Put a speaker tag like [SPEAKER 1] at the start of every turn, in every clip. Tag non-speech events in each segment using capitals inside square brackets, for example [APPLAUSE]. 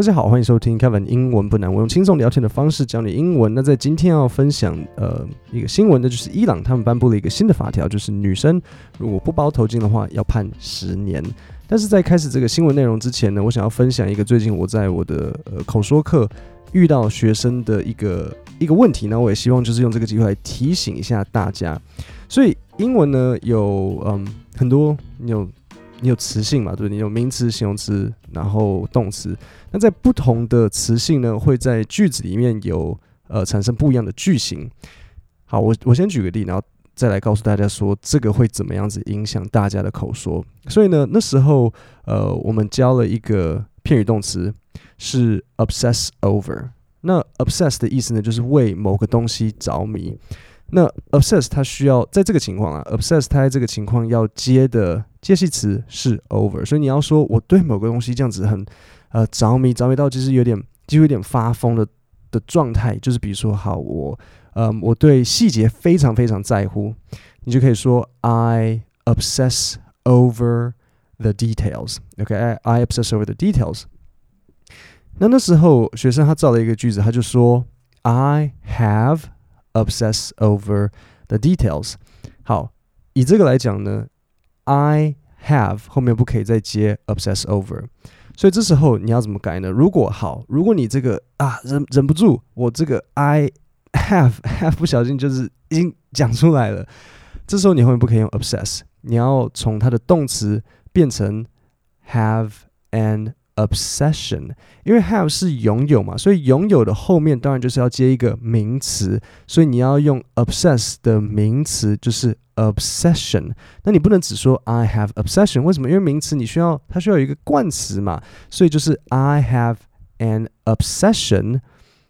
[SPEAKER 1] 大家好，欢迎收听 Kevin 英文不难，我用轻松聊天的方式教你英文。那在今天要分享呃一个新闻的，就是伊朗他们颁布了一个新的法条，就是女生如果不包头巾的话，要判十年。但是在开始这个新闻内容之前呢，我想要分享一个最近我在我的呃口说课遇到学生的一个一个问题，那我也希望就是用这个机会来提醒一下大家。所以英文呢有嗯很多有。你有词性嘛？对？你有名词、形容词，然后动词。那在不同的词性呢，会在句子里面有呃产生不一样的句型。好，我我先举个例，然后再来告诉大家说这个会怎么样子影响大家的口说。所以呢，那时候呃我们教了一个片语动词是 obsess over。那 obsess 的意思呢，就是为某个东西着迷。那 obsess 它需要在这个情况啊，obsess 它在这个情况要接的介系词是 over，所以你要说我对某个东西这样子很呃着迷，着迷到就是有点就有点发疯的的状态，就是比如说好我呃我对细节非常非常在乎，你就可以说 I obsess over the details。OK，I obsess over the details。那那时候学生他造了一个句子，他就说 I have obsess over the details。好，以这个来讲呢，I have 后面不可以再接 obsess over，所以这时候你要怎么改呢？如果好，如果你这个啊忍忍不住，我这个 I have have [LAUGHS] 不小心就是已经讲出来了，这时候你后面不可以用 obsess，你要从它的动词变成 have an obsession，因为 have 是拥有嘛，所以拥有的后面当然就是要接一个名词，所以你要用 obsess 的名词就是 obsession。那你不能只说 I have obsession，为什么？因为名词你需要它需要有一个冠词嘛，所以就是 I have an obsession。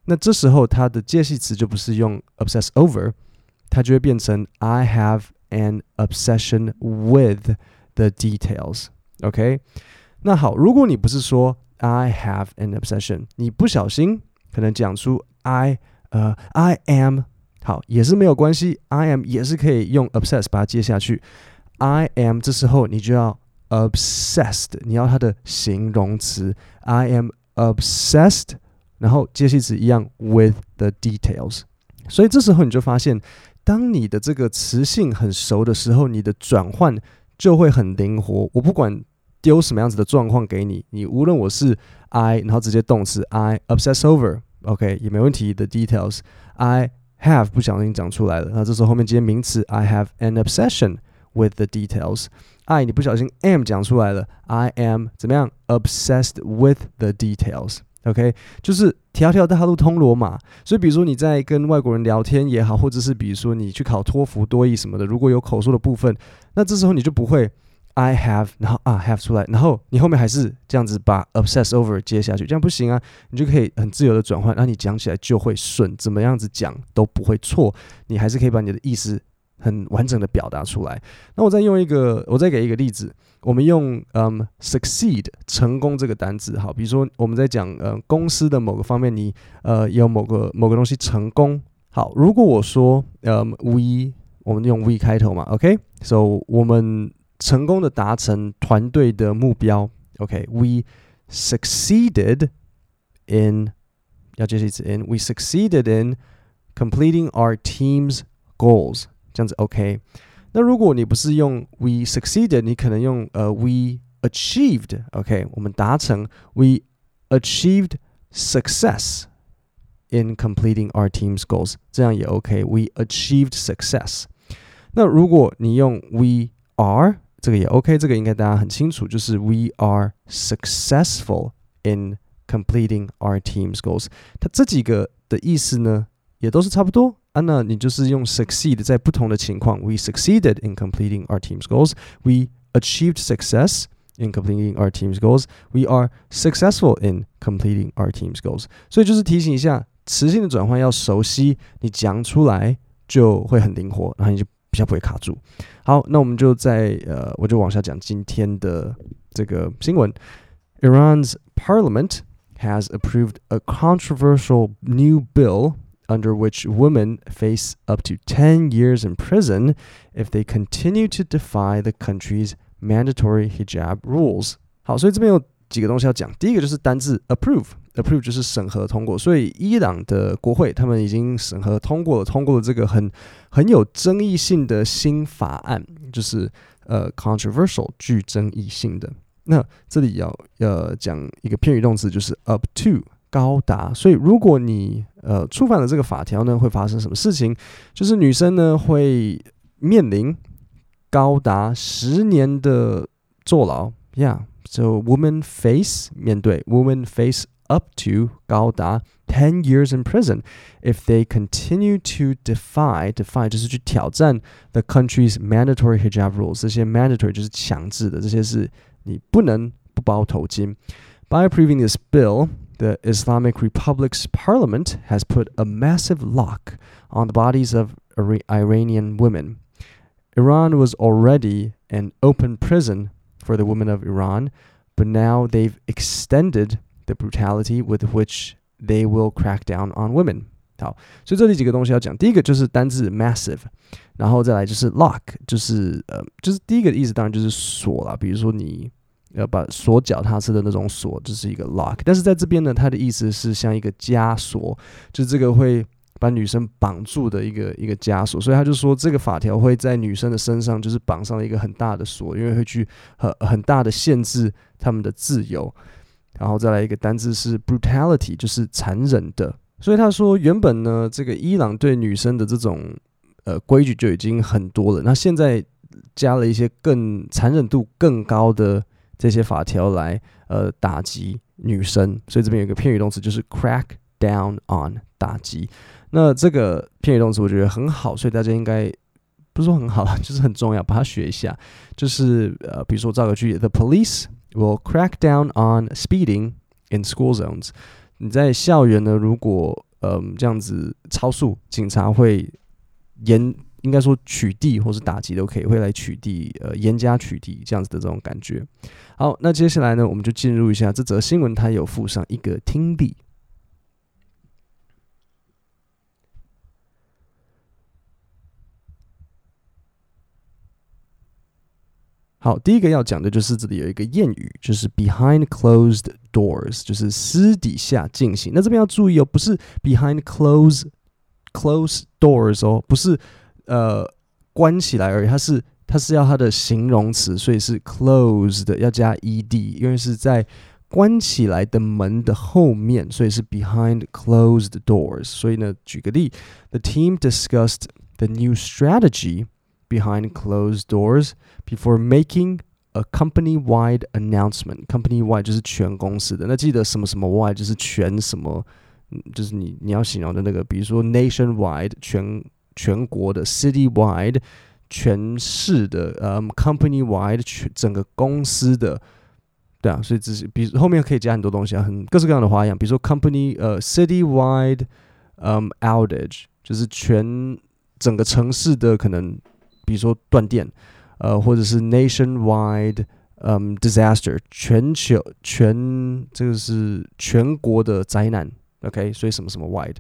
[SPEAKER 1] 那这时候它的介系词就不是用 obsess over，它就会变成 I have an obsession with the details。OK。 那好，如果你不是说 I have an obsession，你不小心可能讲出 I 呃 I am，好也是没有关系，I am 也是可以用 obsess 把它接下去。I am 这时候你就要 obsessed，你要它的形容词 I am obsessed，然后介系词一样 with the details。所以这时候你就发现，当你的这个词性很熟的时候，你的转换就会很灵活。我不管。丢什么样子的状况给你，你无论我是 I，然后直接动词 I obsess over，OK、也没问题 The details。I have 不小心讲出来了，那这时候后面接名词 I have an obsession with the details。I 你不小心 am 讲出来了，I am 怎么样 obsessed with the details。OK，就是条条大路通罗马。所以比如说你在跟外国人聊天也好，或者是比如说你去考托福、多益什么的，如果有口述的部分，那这时候你就不会。I have，然后啊 have 出来，然后你后面还是这样子把 obsess over 接下去，这样不行啊，你就可以很自由的转换，那你讲起来就会顺，怎么样子讲都不会错，你还是可以把你的意思很完整的表达出来。那我再用一个，我再给一个例子，我们用嗯、succeed 成功这个单字，好，比如说我们在讲呃公司的某个方面，你呃有某个某个东西成功，好，如果我说呃、um, we，我们用 we 开头嘛，OK，so、我们。成功的达成团队的目标，OK，we succeeded in 要接一次 in，we succeeded in completing our team's goals，这样子 OK。那如果你不是用 we succeeded，你可能用呃 we achieved，OK，我们达成 we achieved success in completing our team's goals，这样也 OK，we achieved success。那如果你用 we are 这个也 OK，这个应该大家很清楚，就是 We are successful in completing our team's goals。它这几个的意思呢，也都是差不多啊。那你就是用 succeed 在不同的情况，We succeeded in completing our team's goals。We achieved success in completing our team's goals。We are successful in completing our team's goals。所以就是提醒一下，词性的转换要熟悉，你讲出来就会很灵活，然后你就。 比较不会卡住。好，那我们就在呃，我就往下讲今天的这个新闻。Iran's parliament has approved a controversial new bill under which women face up to 10 years in prison if they continue to defy the country's mandatory hijab rules。好，所以这边有几个东西要讲。第一个就是单字 approve。 approve 就是审核通过，所以伊朗的国会他们已经审核通过了，通过了这个很很有争议性的新法案，就是呃 controversial 具争议性的。那这里要要讲一个片语动词，就是 up to 高达。所以如果你呃触犯了这个法条呢，会发生什么事情？就是女生呢会面临高达十年的坐牢。Yeah，so women face 面对 women face up to 高达 ten years in prison if they continue to defy defy 就是去挑战 the country's mandatory hijab rules。这些 mandatory 就是强制的，这些是。你不能不包头巾。By approving this bill, the Islamic Republic's parliament has put a massive lock on the bodies of Iranian women. Iran was already an open prison for the women of Iran, but now they've extended the brutality with which they will crack down on women. 好，所以这里几个东西要讲。第一个就是单字 massive，然后再来就是 lock，就是呃，就是第一个意思当然就是锁啦，比如说你要把锁脚踏车的那种锁，就是一个 lock。但是在这边呢，它的意思是像一个枷锁，就这个会把女生绑住的一个一个枷锁。所以他就说这个法条会在女生的身上就是绑上了一个很大的锁，因为会去很很大的限制她们的自由。然后再来一个单字是 brutality，就是残忍的。所以他说，原本呢，这个伊朗对女生的这种呃规矩就已经很多了，那现在加了一些更残忍度更高的这些法条来呃打击女生。所以这边有一个片语动词，就是 crack down on 打击。那这个片语动词我觉得很好，所以大家应该不是说很好，[LAUGHS] 就是很重要，把它学一下。就是呃，比如说造个句：The police will crack down on speeding in school zones。你在校园呢？如果嗯、这样子超速，警察会严应该说取缔或是打击都可以，会来取缔呃严加取缔这样子的这种感觉。好，那接下来呢，我们就进入一下这则新闻，它有附上一个听力。好，第一个要讲的就是这里有一个谚语，就是 behind closed doors，就是私底下进行。那这边要注意哦，不是 behind closed closed doors 哦，不是呃关起来而已，它是它是要它的形容词，所以是 closed 要加 ed，因为是在关起来的门的后面，所以是 behind closed doors。所以呢，举个例，the team discussed the new strategy。behind closed doors before making a company-wide announcement. Company-wide 就是全公司的。那记得什么什么 wide 就是全什么，就是你你要形容的那个，比如说 nationwide 全全国的，citywide 全市的，嗯、um,，company-wide 全整个公司的，对啊，所以这是比后面可以加很多东西啊，很各式各样的花样，比如说 company 呃 citywide 嗯、um, outage 就是全整个城市的可能。 比如说断电，呃，或者是 nationwide，嗯，disaster，全球全这个是全国的灾难，OK，所以什么什么 wide。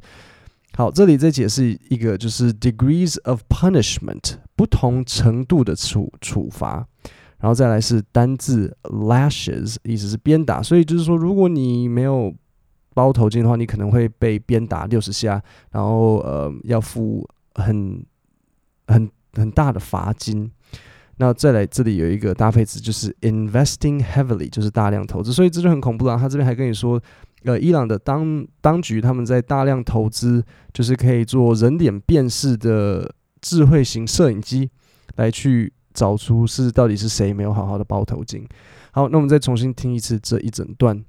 [SPEAKER 1] 好，这里再解释一个，就是 degrees of punishment，不同程度的处处罚，然后再来是单字 lashes，意思是鞭打，所以就是说，如果你没有包头巾的话，你可能会被鞭打六十下，然后呃，要付很很。很大的罚金，那再来这里有一个搭配词，就是 investing heavily，就是大量投资，所以这就很恐怖了。他这边还跟你说，呃，伊朗的当当局他们在大量投资，就是可以做人脸辨识的智慧型摄影机，来去找出是到底是谁没有好好的包头巾。好，那我们再重新听一次这一整段。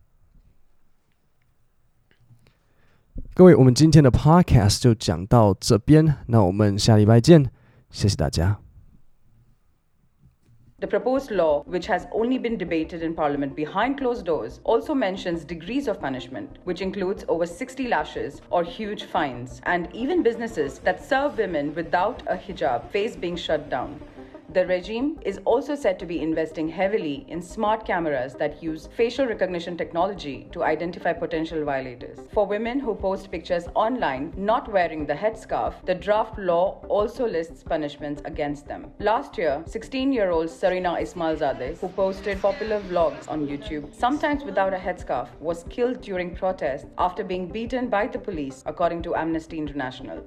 [SPEAKER 1] 各位，我们今天的 podcast 就讲到这边，那我们下礼拜见。谢谢大家。
[SPEAKER 2] The proposed law, which has only been debated in Parliament behind closed doors, also mentions degrees of punishment, which includes over 60 lashes or huge fines, and even businesses that serve women without a hijab face being shut down. The regime is also said to be investing heavily in smart cameras that use facial recognition technology to identify potential violators. For women who post pictures online not wearing the headscarf, the draft law also lists punishments against them. Last year, 16 year old Sarina Ismailzadeh, who posted popular vlogs on YouTube, sometimes without a headscarf, was killed during protests after being beaten by the police, according to Amnesty International.